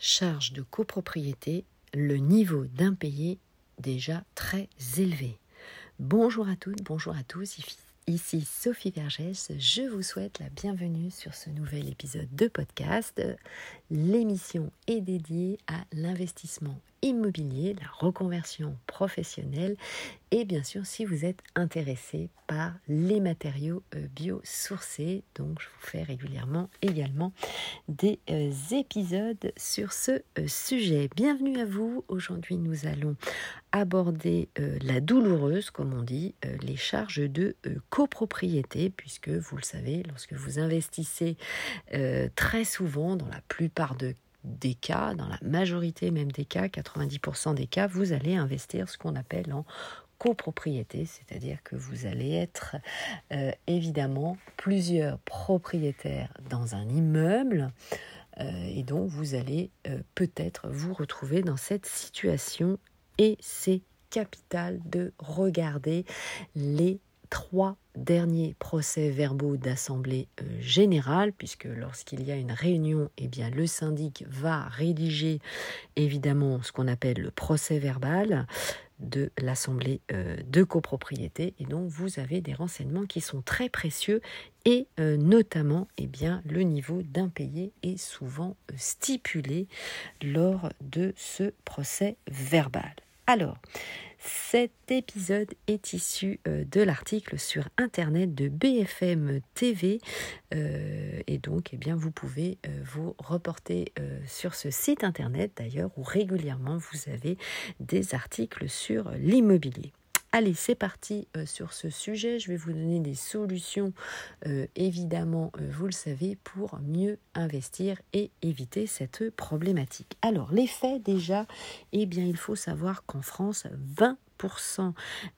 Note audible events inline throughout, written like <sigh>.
charge de copropriété, le niveau d'impayé déjà très élevé. Bonjour à toutes, bonjour à tous, ici Sophie Vergès, je vous souhaite la bienvenue sur ce nouvel épisode de podcast. L'émission est dédiée à l'investissement immobilier, la reconversion professionnelle et bien sûr si vous êtes intéressé par les matériaux euh, biosourcés. Donc je vous fais régulièrement également des euh, épisodes sur ce euh, sujet. Bienvenue à vous. Aujourd'hui nous allons aborder la douloureuse, comme on dit, les charges de copropriété, puisque vous le savez, lorsque vous investissez très souvent, dans la plupart de des cas, dans la majorité même des cas, 90% des cas, vous allez investir ce qu'on appelle en copropriété, c'est-à-dire que vous allez être euh, évidemment plusieurs propriétaires dans un immeuble euh, et donc vous allez euh, peut-être vous retrouver dans cette situation. Et c'est capital de regarder les trois derniers procès verbaux d'assemblée euh, générale, puisque lorsqu'il y a une réunion, eh bien, le syndic va rédiger évidemment ce qu'on appelle le procès verbal de l'assemblée euh, de copropriété et donc vous avez des renseignements qui sont très précieux et euh, notamment eh bien le niveau d'impayé est souvent stipulé lors de ce procès verbal. Alors, cet épisode est issu euh, de l'article sur internet de BFM TV euh, et donc eh bien, vous pouvez euh, vous reporter sur ce site internet d'ailleurs où régulièrement vous avez des articles sur l'immobilier. Allez, c'est parti euh, sur ce sujet. Je vais vous donner des solutions, euh, évidemment, euh, vous le savez, pour mieux investir et éviter cette problématique. Alors, les faits déjà, eh bien, il faut savoir qu'en France, 20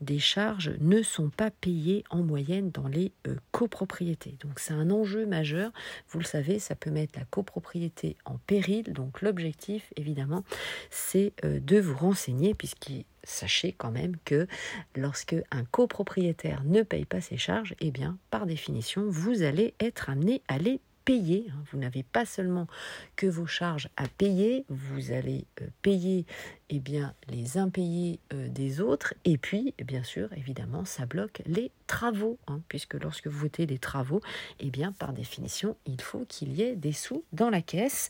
des charges ne sont pas payées en moyenne dans les euh, copropriétés. Donc c'est un enjeu majeur. Vous le savez, ça peut mettre la copropriété en péril. Donc l'objectif, évidemment, c'est euh, de vous renseigner, puisqu'il sachez quand même que lorsque un copropriétaire ne paye pas ses charges, eh bien, par définition, vous allez être amené à les payer. Hein. Vous n'avez pas seulement que vos charges à payer, vous allez euh, payer eh bien, les impayés euh, des autres. Et puis, bien sûr, évidemment, ça bloque les travaux, hein, puisque lorsque vous votez des travaux, eh bien, par définition, il faut qu'il y ait des sous dans la caisse.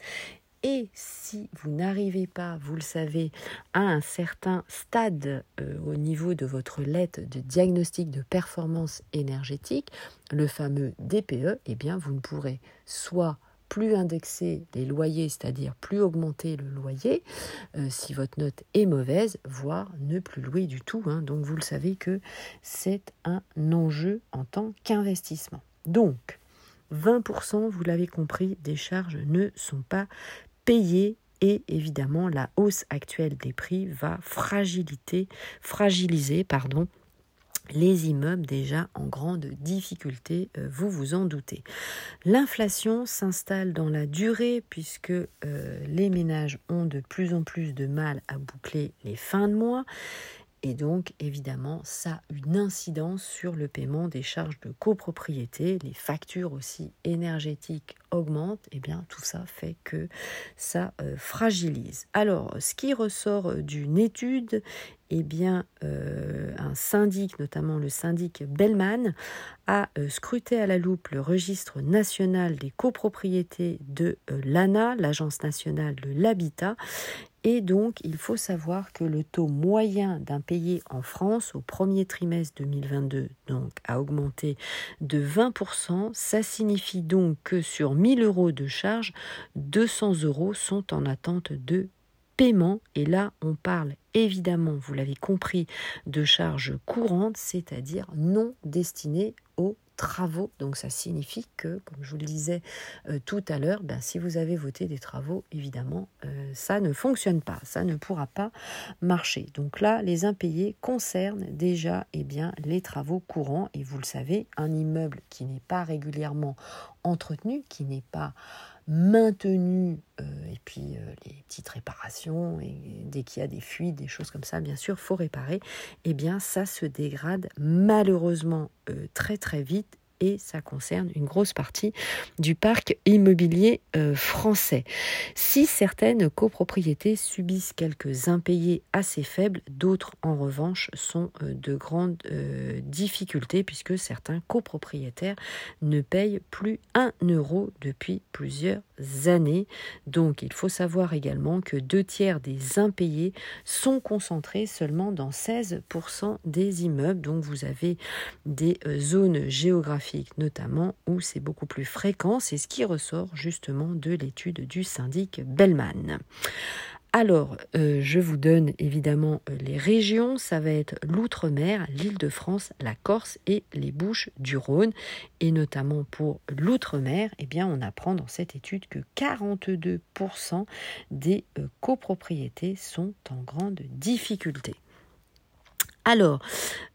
Et si vous n'arrivez pas, vous le savez, à un certain stade euh, au niveau de votre lettre de diagnostic de performance énergétique, le fameux DPE, eh bien vous ne pourrez soit plus indexer les loyers, c'est-à-dire plus augmenter le loyer, euh, si votre note est mauvaise, voire ne plus louer du tout. Hein. Donc vous le savez que c'est un enjeu en tant qu'investissement. Donc, 20%, vous l'avez compris, des charges ne sont pas payer et évidemment la hausse actuelle des prix va fragiliser, fragiliser pardon, les immeubles déjà en grande difficulté, euh, vous vous en doutez. L'inflation s'installe dans la durée puisque euh, les ménages ont de plus en plus de mal à boucler les fins de mois et donc, évidemment, ça a une incidence sur le paiement des charges de copropriété. Les factures aussi énergétiques augmentent. Et eh bien, tout ça fait que ça euh, fragilise. Alors, ce qui ressort euh, d'une étude, eh bien, euh, un syndic, notamment le syndic Bellman, a scruté à la loupe le registre national des copropriétés de l'ANA, l'Agence nationale de l'habitat, et donc, il faut savoir que le taux moyen d'impayé en France au premier trimestre 2022 donc, a augmenté de 20%. Ça signifie donc que sur 1000 euros de charges, 200 euros sont en attente de paiement. Et là, on parle évidemment, vous l'avez compris, de charges courantes, c'est-à-dire non destinées aux travaux. Donc ça signifie que, comme je vous le disais euh, tout à l'heure, ben, si vous avez voté des travaux, évidemment, euh, ça ne fonctionne pas, ça ne pourra pas marcher. Donc là, les impayés concernent déjà eh bien, les travaux courants. Et vous le savez, un immeuble qui n'est pas régulièrement entretenu, qui n'est pas maintenu, euh, et puis les petites réparations, et dès qu'il y a des fuites, des choses comme ça, bien sûr, faut réparer, eh bien ça se dégrade malheureusement très très vite et ça concerne une grosse partie du parc immobilier euh, français. Si certaines copropriétés subissent quelques impayés assez faibles, d'autres en revanche sont euh, de grandes euh, difficultés puisque certains copropriétaires ne payent plus un euro depuis plusieurs années. Donc il faut savoir également que deux tiers des impayés sont concentrés seulement dans 16% des immeubles. Donc vous avez des euh, zones géographiques notamment où c'est beaucoup plus fréquent. C'est ce qui ressort justement de l'étude du syndic Bellman. Alors, euh, je vous donne évidemment euh, les régions. Ça va être l'outre-mer, l'Île-de-France, la Corse et les Bouches du Rhône. Et notamment pour l'outre-mer, eh bien, on apprend dans cette étude que 42% des euh, copropriétés sont en grande difficulté. Alors,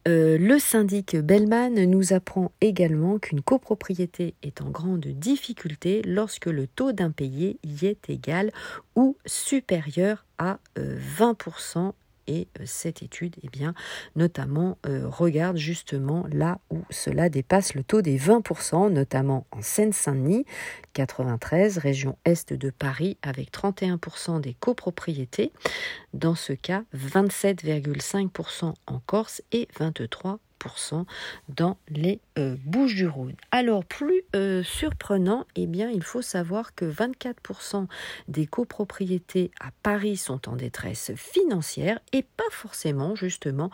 euh, le syndic Bellman nous apprend également qu'une copropriété est en grande difficulté lorsque le taux d'impayé y est égal ou supérieur à 20% euh, et euh, cette étude, eh bien, notamment, euh, regarde justement là où cela dépasse le taux des 20%, notamment en Seine-Saint-Denis, 93, région est de Paris, avec 31% des copropriétés. Dans ce cas, 27,5% en Corse et 23% dans les euh, Bouches du Rhône. Alors plus euh, surprenant, eh bien il faut savoir que 24% des copropriétés à Paris sont en détresse financière et pas forcément justement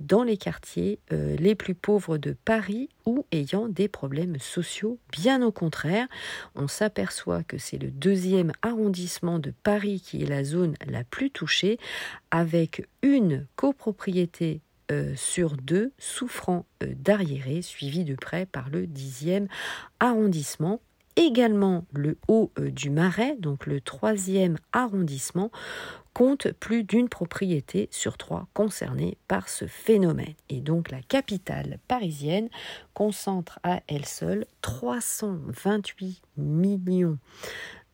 dans les quartiers euh, les plus pauvres de Paris ou ayant des problèmes sociaux. Bien au contraire, on s'aperçoit que c'est le deuxième arrondissement de Paris qui est la zone la plus touchée avec une copropriété euh, sur deux souffrant euh, d'arriérés, suivi de près par le 10e arrondissement. Également le haut euh, du Marais, donc le troisième arrondissement, compte plus d'une propriété sur trois concernée par ce phénomène. Et donc la capitale parisienne concentre à elle seule 328 millions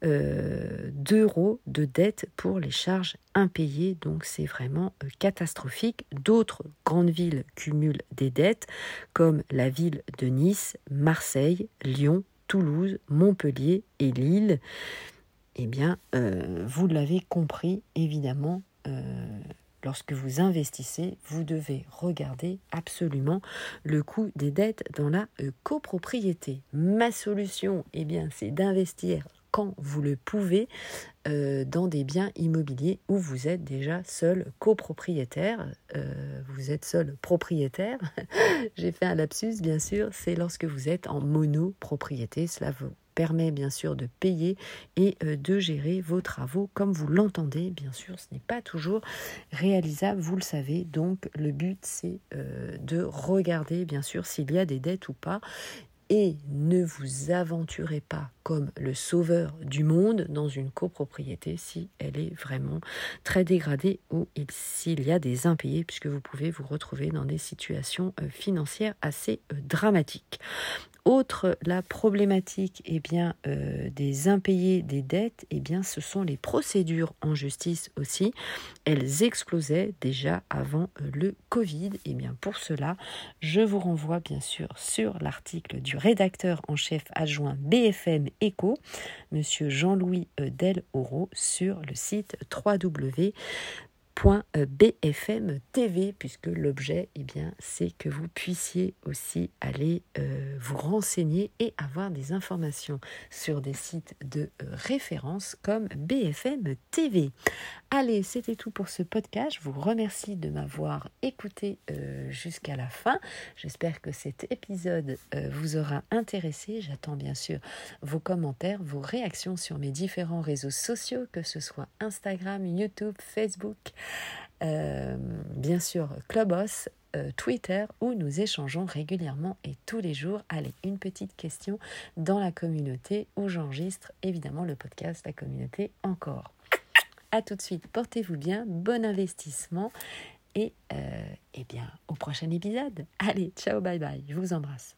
euh, d'euros de dettes pour les charges impayées. Donc c'est vraiment euh, catastrophique. D'autres grandes villes cumulent des dettes comme la ville de Nice, Marseille, Lyon, Toulouse, Montpellier et Lille. Eh bien, euh, vous l'avez compris, évidemment, lorsque vous investissez, vous devez regarder absolument le coût des dettes dans la copropriété. Ma solution, eh bien, c'est d'investir quand vous le pouvez euh, dans des biens immobiliers où vous êtes déjà seul copropriétaire, euh, vous êtes seul propriétaire. <laughs> J'ai fait un lapsus, bien sûr, c'est lorsque vous êtes en monopropriété. Cela vous permet bien sûr de payer et euh, de gérer vos travaux comme vous l'entendez. Bien sûr, ce n'est pas toujours réalisable, vous le savez. Donc le but, c'est de regarder bien sûr s'il y a des dettes ou pas et ne vous aventurez pas comme le sauveur du monde dans une copropriété si elle est vraiment très dégradée ou s'il y a des impayés puisque vous pouvez vous retrouver dans des situations euh, financières assez euh, dramatiques. Autre la problématique eh euh, des impayés des dettes, eh bien, ce sont les procédures en justice aussi. Elles explosaient déjà avant euh, le Covid. Eh bien, pour cela, je vous renvoie bien sûr sur l'article du rédacteur en chef adjoint BFM Eco, Monsieur Jean-Louis euh, Del Oro, sur le site www .bfm TV puisque l'objet eh bien c'est que vous puissiez aussi aller euh, vous renseigner et avoir des informations sur des sites de euh, référence comme BFM TV. Allez, c'était tout pour ce podcast. Je vous remercie de m'avoir écouté euh, jusqu'à la fin. J'espère que cet épisode vous aura intéressé. J'attends bien sûr vos commentaires, vos réactions sur mes différents réseaux sociaux, que ce soit Instagram, YouTube, Facebook. Euh, bien sûr Clubhouse, euh, Twitter, où nous échangeons régulièrement et tous les jours. Allez, une petite question dans la communauté où j'enregistre évidemment le podcast La communauté encore. À tout de suite, portez-vous bien, bon investissement et euh, eh bien au prochain épisode. Allez, ciao, bye bye, je vous embrasse.